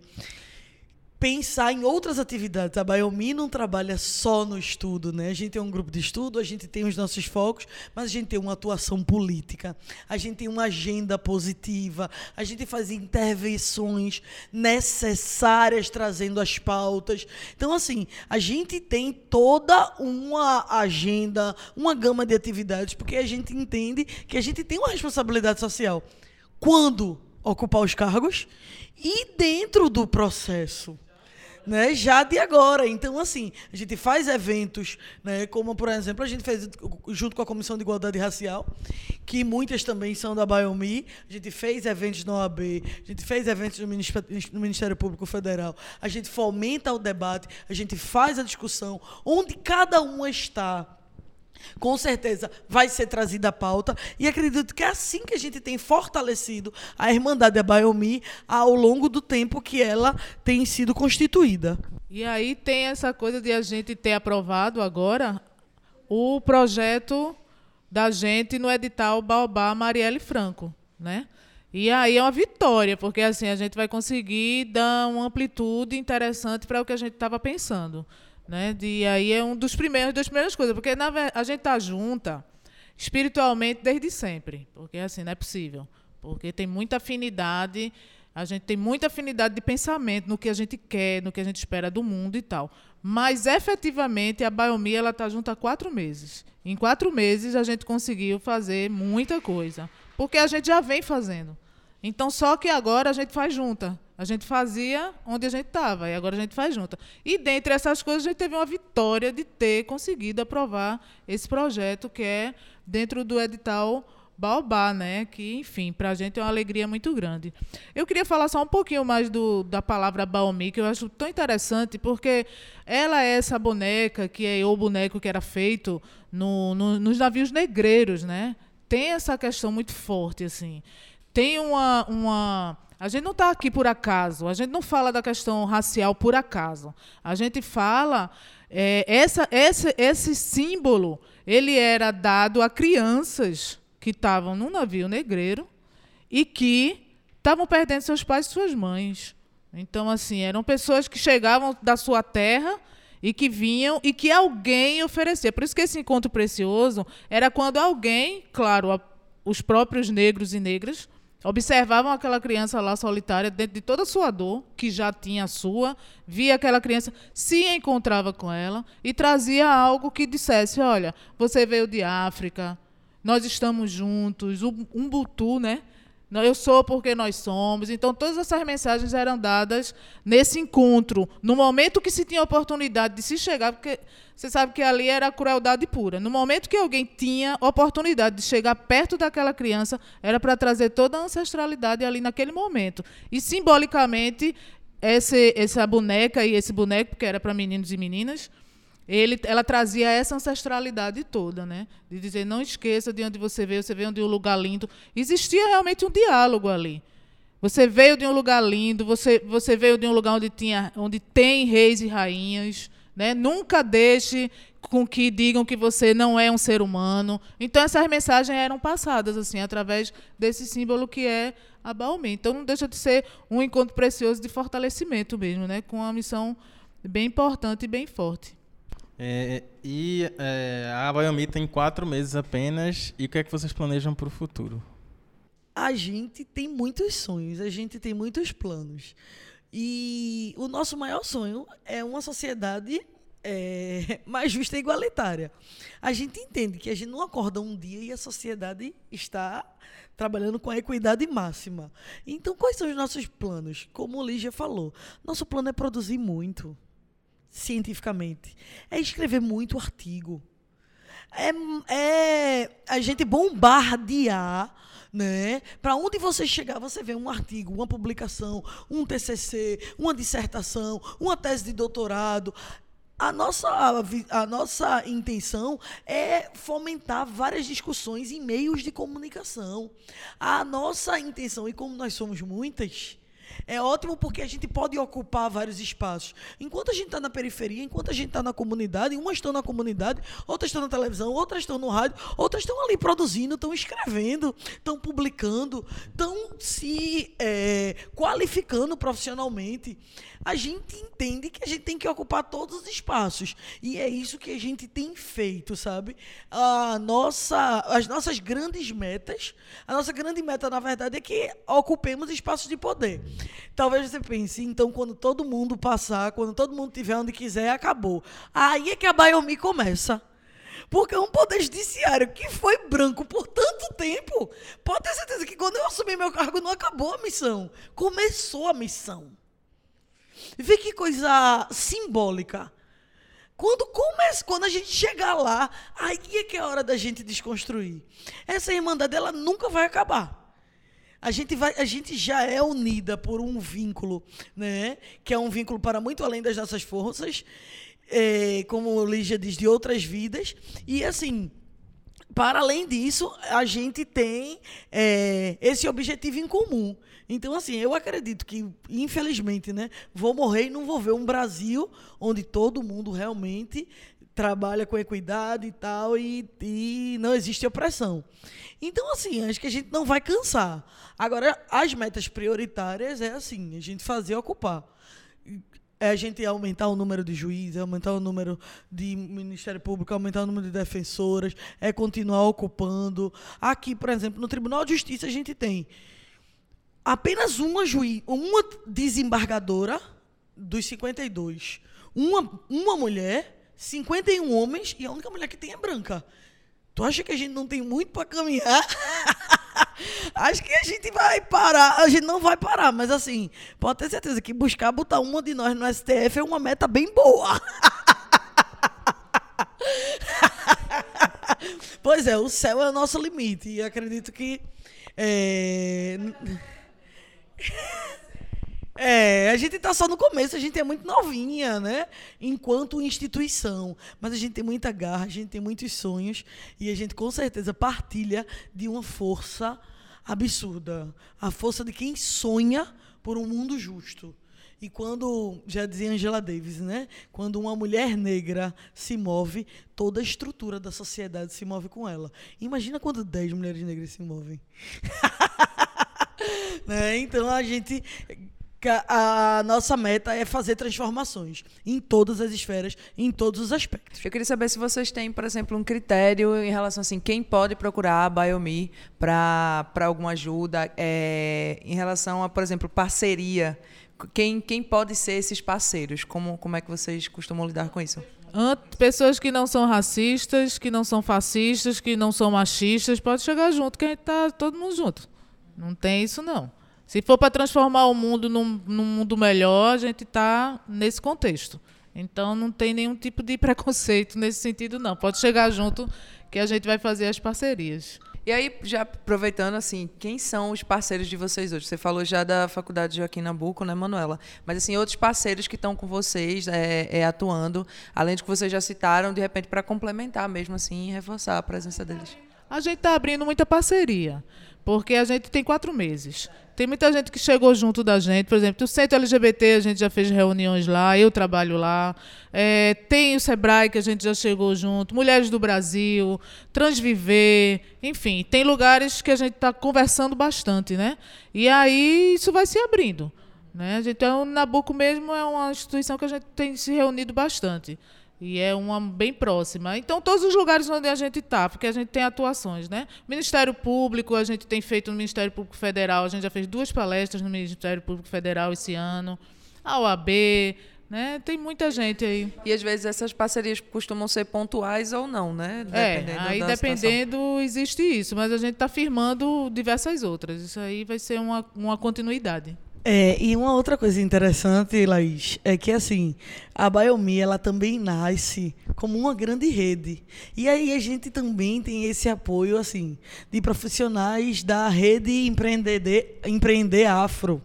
F: pensar em outras atividades. A Biomi não trabalha só no estudo, né? A gente tem um grupo de estudo, a gente tem os nossos focos, mas a gente tem uma atuação política, a gente tem uma agenda positiva, a gente faz intervenções necessárias trazendo as pautas. Então, assim, a gente tem toda uma agenda, uma gama de atividades, porque a gente entende que a gente tem uma responsabilidade social. Quando ocupar os cargos e dentro do processo né, já de agora. Então, assim, a gente faz eventos, né, como, por exemplo, a gente fez junto com a Comissão de Igualdade Racial, que muitas também são da Biomi, a gente fez eventos na OAB, a gente fez eventos no Ministério, no Ministério Público Federal, a gente fomenta o debate, a gente faz a discussão, onde cada uma está com certeza vai ser trazida à pauta. E acredito que é assim que a gente tem fortalecido a Irmandade Abaiomi ao longo do tempo que ela tem sido constituída.
D: E aí tem essa coisa de a gente ter aprovado agora o projeto da gente no edital Baobá Marielle Franco, né? E aí é uma vitória, porque assim a gente vai conseguir dar uma amplitude interessante para o que a gente estava pensando. Né? De, aí é um dos primeiros, das primeiras coisas, porque na, a gente está junta espiritualmente desde sempre, porque assim não é possível, porque tem muita afinidade, a gente tem muita afinidade de pensamento no que a gente quer, no que a gente espera do mundo e tal. Mas efetivamente a Biomi ela está junto há quatro meses. Em quatro meses a gente conseguiu fazer muita coisa, porque a gente já vem fazendo. Então só que agora a gente faz junta. A gente fazia onde a gente estava, e agora a gente faz junta. E dentre essas coisas, a gente teve uma vitória de ter conseguido aprovar esse projeto, que é dentro do edital Baobá, né? Que, enfim, para a gente é uma alegria muito grande. Eu queria falar só um pouquinho mais do, da palavra Baomi, que eu acho tão interessante, porque ela é essa boneca, que é o boneco que era feito no, no, nos navios negreiros, né? Tem essa questão muito forte, assim. Tem uma, uma a gente não está aqui por acaso, a gente não fala da questão racial por acaso. A gente fala é, essa, esse, esse símbolo ele era dado a crianças que estavam num navio negreiro e que estavam perdendo seus pais e suas mães. Então, assim, eram pessoas que chegavam da sua terra e que vinham e que alguém oferecia. Por isso que esse encontro precioso era quando alguém, claro, os próprios negros e negras, Observavam aquela criança lá solitária, dentro de toda a sua dor, que já tinha a sua, via aquela criança, se encontrava com ela e trazia algo que dissesse: olha, você veio de África, nós estamos juntos, um butu, né? Eu sou porque nós somos. Então, todas essas mensagens eram dadas nesse encontro, no momento que se tinha oportunidade de se chegar, porque você sabe que ali era crueldade pura. No momento que alguém tinha oportunidade de chegar perto daquela criança, era para trazer toda a ancestralidade ali naquele momento. E, simbolicamente, esse, essa boneca e esse boneco, que era para meninos e meninas, ele, ela trazia essa ancestralidade toda, né? De dizer, não esqueça de onde você veio, você veio de um lugar lindo. Existia realmente um diálogo ali. Você veio de um lugar lindo, você, você veio de um lugar onde, tinha, onde tem reis e rainhas. Né? Nunca deixe com que digam que você não é um ser humano. Então, essas mensagens eram passadas assim através desse símbolo que é a Baomé. Então, não deixa de ser um encontro precioso de fortalecimento mesmo, né? com uma missão bem importante e bem forte.
B: É, e é, a Biomi tem quatro meses apenas. E o que é que vocês planejam para o futuro?
F: A gente tem muitos sonhos, a gente tem muitos planos. E o nosso maior sonho é uma sociedade é, mais justa e igualitária. A gente entende que a gente não acorda um dia e a sociedade está trabalhando com a equidade máxima. Então, quais são os nossos planos? Como o Lígia falou, nosso plano é produzir muito cientificamente. É escrever muito artigo. É, é a gente bombardear né? Para onde você chegar, você vê um artigo, uma publicação, um TCC, uma dissertação, uma tese de doutorado. A nossa, a nossa intenção é fomentar várias discussões em meios de comunicação. A nossa intenção, e como nós somos muitas, é ótimo porque a gente pode ocupar vários espaços. Enquanto a gente está na periferia, enquanto a gente está na comunidade, umas estão na comunidade, outras estão na televisão, outras estão no rádio, outras estão ali produzindo, estão escrevendo, estão publicando, estão se é, qualificando profissionalmente. A gente entende que a gente tem que ocupar todos os espaços. E é isso que a gente tem feito, sabe? A nossa, as nossas grandes metas, a nossa grande meta, na verdade, é que ocupemos espaços de poder. Talvez você pense, então, quando todo mundo passar, quando todo mundo tiver onde quiser, acabou. Aí é que a Baiomi começa. Porque é um poder judiciário que foi branco por tanto tempo. Pode ter certeza que quando eu assumi meu cargo não acabou a missão. Começou a missão. Vê que coisa simbólica. Quando começa, quando a gente chegar lá, aí é que é a hora da gente desconstruir. Essa irmandade ela nunca vai acabar. A gente, vai, a gente já é unida por um vínculo, né? que é um vínculo para muito além das nossas forças. é, como Lígia diz, de outras vidas. E assim, para além disso, a gente tem é, esse objetivo em comum. Então, assim, eu acredito que, infelizmente, né, vou morrer e não vou ver um Brasil onde todo mundo realmente trabalha com equidade e tal, e, e não existe opressão. Então, assim, acho que a gente não vai cansar. Agora, as metas prioritárias é assim, a gente fazer ocupar. É a gente aumentar o número de juízes, aumentar o número de Ministério Público, aumentar o número de defensoras, é continuar ocupando. Aqui, por exemplo, no Tribunal de Justiça a gente tem apenas uma juiz, uma desembargadora dos 52, uma, uma mulher, 51 homens e a única mulher que tem é branca. Tu acha que a gente não tem muito para caminhar? Acho que a gente vai parar. A gente não vai parar, mas assim, pode ter certeza que buscar botar uma de nós no STF é uma meta bem boa. pois é, o céu é o nosso limite. E acredito que. É... É, a gente está só no começo, a gente é muito novinha, né? Enquanto instituição. Mas a gente tem muita garra, a gente tem muitos sonhos e a gente com certeza partilha de uma força absurda. A força de quem sonha por um mundo justo. E quando, já dizia Angela Davis, né? Quando uma mulher negra se move, toda a estrutura da sociedade se move com ela. Imagina quando 10 mulheres negras se movem. né? Então a gente a nossa meta é fazer transformações em todas as esferas, em todos os aspectos.
A: Eu queria saber se vocês têm, por exemplo, um critério em relação assim, quem pode procurar a Biomi para alguma ajuda, é, em relação a, por exemplo, parceria. Quem, quem pode ser esses parceiros? Como, como é que vocês costumam lidar com isso?
D: Pessoas que não são racistas, que não são fascistas, que não são machistas, pode chegar junto, que a gente está todo mundo junto. Não tem isso, não. Se for para transformar o mundo num, num mundo melhor, a gente está nesse contexto. Então não tem nenhum tipo de preconceito nesse sentido, não. Pode chegar junto que a gente vai fazer as parcerias.
A: E aí, já aproveitando, assim, quem são os parceiros de vocês hoje? Você falou já da Faculdade Joaquim Nabuco, né, Manuela? Mas, assim, outros parceiros que estão com vocês é, é, atuando, além de que vocês já citaram, de repente, para complementar mesmo, assim, e reforçar a presença deles.
D: A gente está abrindo muita parceria, porque a gente tem quatro meses. Tem muita gente que chegou junto da gente, por exemplo, o Centro LGBT, a gente já fez reuniões lá, eu trabalho lá. É, tem o Sebrae, que a gente já chegou junto, Mulheres do Brasil, Transviver, enfim, tem lugares que a gente está conversando bastante, né? E aí isso vai se abrindo. Né? Então, o Nabucco mesmo é uma instituição que a gente tem se reunido bastante. E é uma bem próxima. Então, todos os lugares onde a gente está, porque a gente tem atuações, né? Ministério Público, a gente tem feito no Ministério Público Federal, a gente já fez duas palestras no Ministério Público Federal esse ano. A OAB, né? Tem muita gente aí.
A: E às vezes essas parcerias costumam ser pontuais ou não, né?
D: É, dependendo é, aí dependendo situação. existe isso, mas a gente está firmando diversas outras. Isso aí vai ser uma, uma continuidade.
F: É, e uma outra coisa interessante, Laís, é que assim, a Biomi, ela também nasce como uma grande rede. E aí a gente também tem esse apoio assim de profissionais da rede Empreender, Empreender Afro.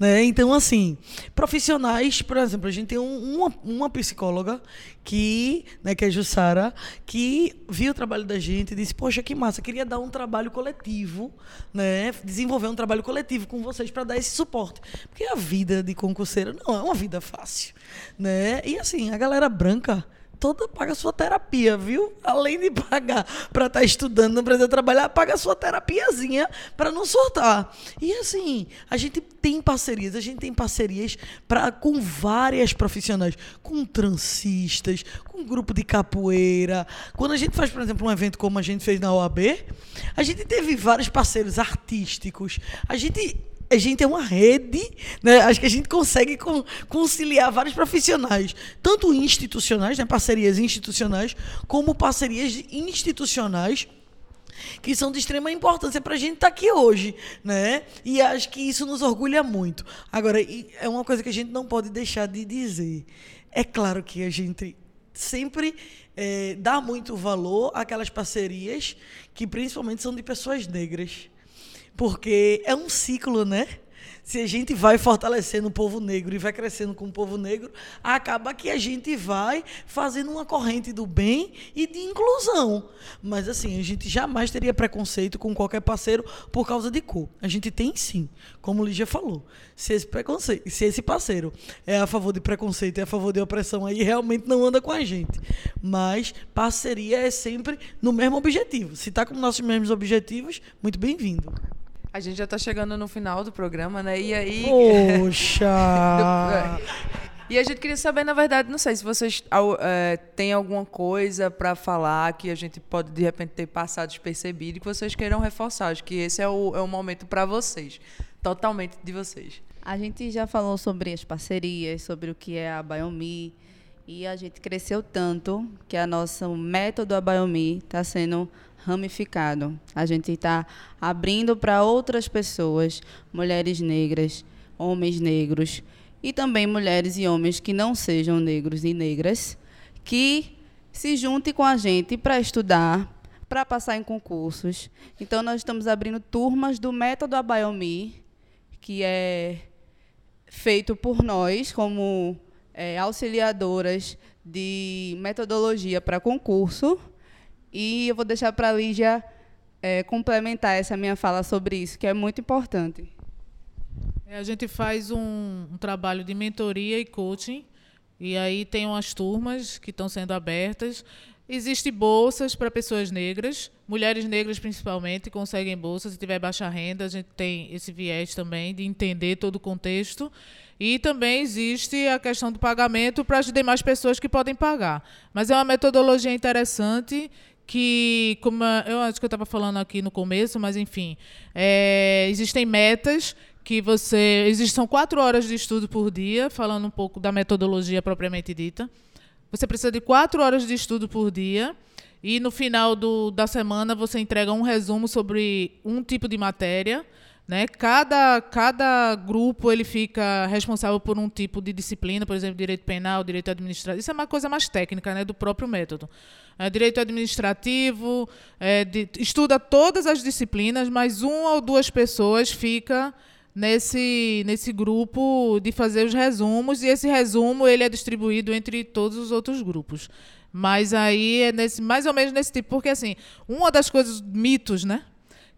F: Né? Então, assim, profissionais, por exemplo, a gente tem um, uma, uma psicóloga que, né, que é Jussara, que viu o trabalho da gente e disse, poxa, que massa, queria dar um trabalho coletivo, né? Desenvolver um trabalho coletivo com vocês para dar esse suporte. Porque a vida de concurseiro não é uma vida fácil. Né? E assim, a galera branca toda paga sua terapia, viu? Além de pagar para estar tá estudando, não precisa trabalhar, paga sua terapiazinha para não soltar. E assim, a gente tem parcerias, a gente tem parcerias para com várias profissionais, com transistas, com grupo de capoeira. Quando a gente faz, por exemplo, um evento como a gente fez na OAB, a gente teve vários parceiros artísticos. A gente a gente é uma rede, né? acho que a gente consegue conciliar vários profissionais, tanto institucionais, né? parcerias institucionais, como parcerias institucionais que são de extrema importância para a gente estar tá aqui hoje, né? E acho que isso nos orgulha muito. Agora, é uma coisa que a gente não pode deixar de dizer. É claro que a gente sempre é, dá muito valor àquelas parcerias que principalmente são de pessoas negras porque é um ciclo, né? Se a gente vai fortalecendo o povo negro e vai crescendo com o povo negro, acaba que a gente vai fazendo uma corrente do bem e de inclusão. Mas assim, a gente jamais teria preconceito com qualquer parceiro por causa de cor. A gente tem sim, como Lígia falou. Se esse preconceito, se esse parceiro é a favor de preconceito é a favor de opressão aí, realmente não anda com a gente. Mas parceria é sempre no mesmo objetivo. Se está com nossos mesmos objetivos, muito bem-vindo.
A: A gente já está chegando no final do programa, né? E aí.
F: Poxa!
A: E a gente queria saber, na verdade, não sei se vocês é, têm alguma coisa para falar que a gente pode, de repente, ter passado despercebido e que vocês queiram reforçar. Acho que esse é o, é o momento para vocês. Totalmente de vocês.
E: A gente já falou sobre as parcerias, sobre o que é a Biomi. E a gente cresceu tanto que a nossa, o método a Biomi está sendo ramificado. A gente está abrindo para outras pessoas, mulheres negras, homens negros e também mulheres e homens que não sejam negros e negras, que se juntem com a gente para estudar, para passar em concursos. Então, nós estamos abrindo turmas do método Abayomi, que é feito por nós, como é, auxiliadoras de metodologia para concurso, e eu vou deixar para a Lígia é, complementar essa minha fala sobre isso, que é muito importante.
D: É, a gente faz um, um, trabalho de mentoria e coaching, e aí tem umas turmas que estão sendo abertas. Existem bolsas para pessoas negras, mulheres negras principalmente conseguem bolsas. Se tiver baixa renda, a gente tem esse viés também de entender todo o contexto. E também existe a questão do pagamento para as demais pessoas que podem pagar. Mas é uma metodologia interessante que, como eu acho que eu estava falando aqui no começo, mas enfim, é, existem metas que você. Existem, são quatro horas de estudo por dia, falando um pouco da metodologia propriamente dita. Você precisa de quatro horas de estudo por dia. E no final do, da semana você entrega um resumo sobre um tipo de matéria. Né? Cada, cada grupo ele fica responsável por um tipo de disciplina, por exemplo, direito penal, direito administrativo. Isso é uma coisa mais técnica né, do próprio método é, direito administrativo, é, de, estuda todas as disciplinas, mas uma ou duas pessoas fica nesse, nesse grupo de fazer os resumos, e esse resumo ele é distribuído entre todos os outros grupos. Mas aí é nesse, mais ou menos nesse tipo, porque assim, uma das coisas, mitos, né?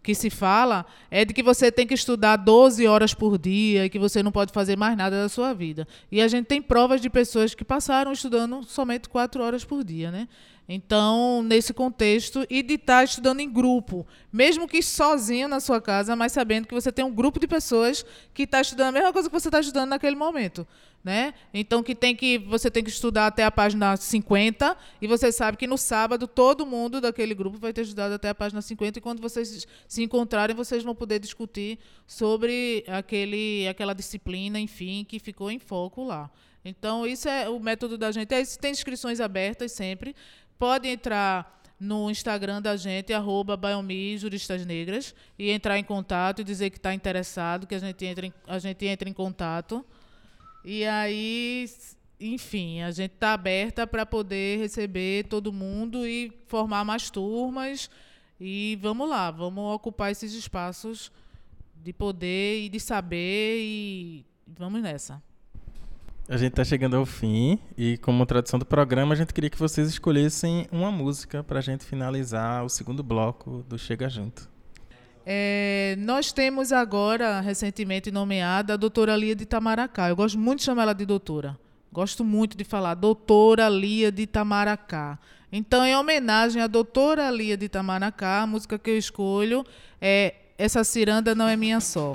D: Que se fala é de que você tem que estudar 12 horas por dia e que você não pode fazer mais nada da sua vida. E a gente tem provas de pessoas que passaram estudando somente 4 horas por dia, né? Então, nesse contexto, e de estar estudando em grupo, mesmo que sozinho na sua casa, mas sabendo que você tem um grupo de pessoas que está estudando a mesma coisa que você está estudando naquele momento. Né? Então que tem que você tem que estudar até a página 50 e você sabe que no sábado todo mundo daquele grupo vai ter estudado até a página 50 e quando vocês se encontrarem vocês vão poder discutir sobre aquele aquela disciplina, enfim, que ficou em foco lá. Então isso é o método da gente. É, tem inscrições abertas sempre pode entrar no Instagram da gente, arroba Biomi Juristas Negras, e entrar em contato e dizer que está interessado, que a gente, entra em, a gente entra em contato. E aí, enfim, a gente está aberta para poder receber todo mundo e formar mais turmas. E vamos lá, vamos ocupar esses espaços de poder e de saber e vamos nessa.
B: A gente está chegando ao fim e, como tradição do programa, a gente queria que vocês escolhessem uma música para a gente finalizar o segundo bloco do Chega Junto.
D: É, nós temos agora, recentemente nomeada, a doutora Lia de Itamaracá. Eu gosto muito de chamar ela de doutora. Gosto muito de falar doutora Lia de Itamaracá. Então, em homenagem à doutora Lia de Itamaracá, a música que eu escolho é Essa Ciranda Não É Minha Só.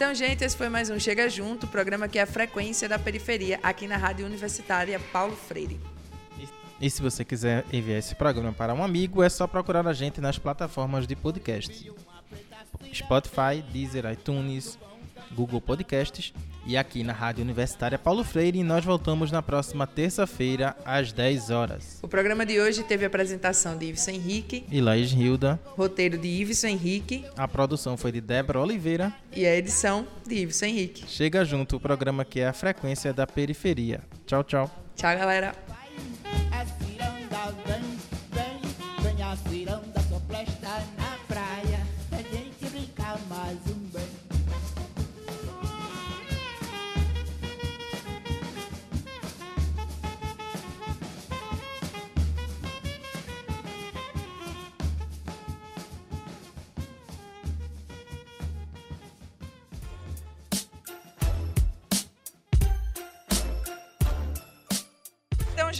A: Então, gente, esse foi mais um Chega Junto, programa que é a frequência da periferia, aqui na Rádio Universitária Paulo Freire.
B: E se você quiser enviar esse programa para um amigo, é só procurar a gente nas plataformas de podcast. Spotify, Deezer, iTunes, Google Podcasts e aqui na Rádio Universitária Paulo Freire. E nós voltamos na próxima terça-feira, às 10 horas.
A: O programa de hoje teve a apresentação de Ives Henrique,
B: E Laís Hilda,
A: roteiro de Ives Henrique
B: a produção foi de Débora Oliveira.
A: e a edição de Ives Henrique.
B: Chega junto o programa que é a frequência da periferia. Tchau, tchau.
A: Tchau, galera.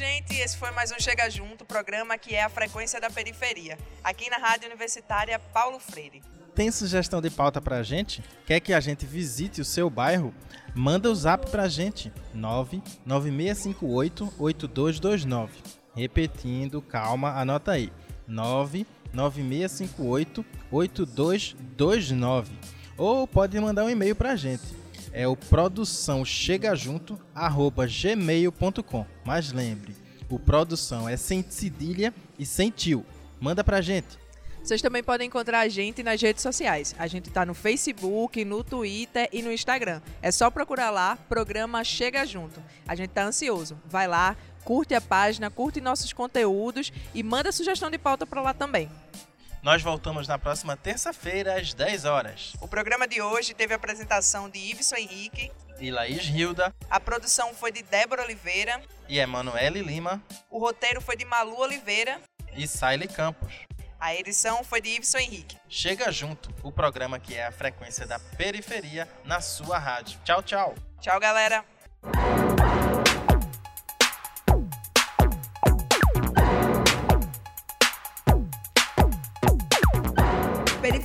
A: Gente, esse foi mais um Chega Junto, programa que é a frequência da periferia, aqui na Rádio Universitária Paulo Freire.
B: Tem sugestão de pauta pra gente? Quer que a gente visite o seu bairro? Manda o zap pra gente. 99658-8229. Repetindo, calma, anota aí. 99658-8229. Ou pode mandar um e-mail pra gente. É o produção chega junto gmail.com. Mas lembre, o produção é sem cedilha e sem tio. Manda pra gente.
A: Vocês também podem encontrar a gente nas redes sociais. A gente tá no Facebook, no Twitter e no Instagram. É só procurar lá, programa Chega Junto. A gente tá ansioso. Vai lá, curte a página, curte nossos conteúdos e manda sugestão de pauta pra lá também.
B: Nós voltamos na próxima terça-feira, às 10 horas.
A: O programa de hoje teve a apresentação de Iveson Henrique,
B: E Laís Hilda
A: a produção foi de Débora Oliveira,
B: e Emanuele Lima
A: o roteiro foi de Malu Oliveira,
B: e Saile Campos.
A: a edição foi de Iveson Henrique.
B: Chega junto, o programa que é a frequência da periferia na sua rádio. Tchau, tchau.
A: Tchau, galera!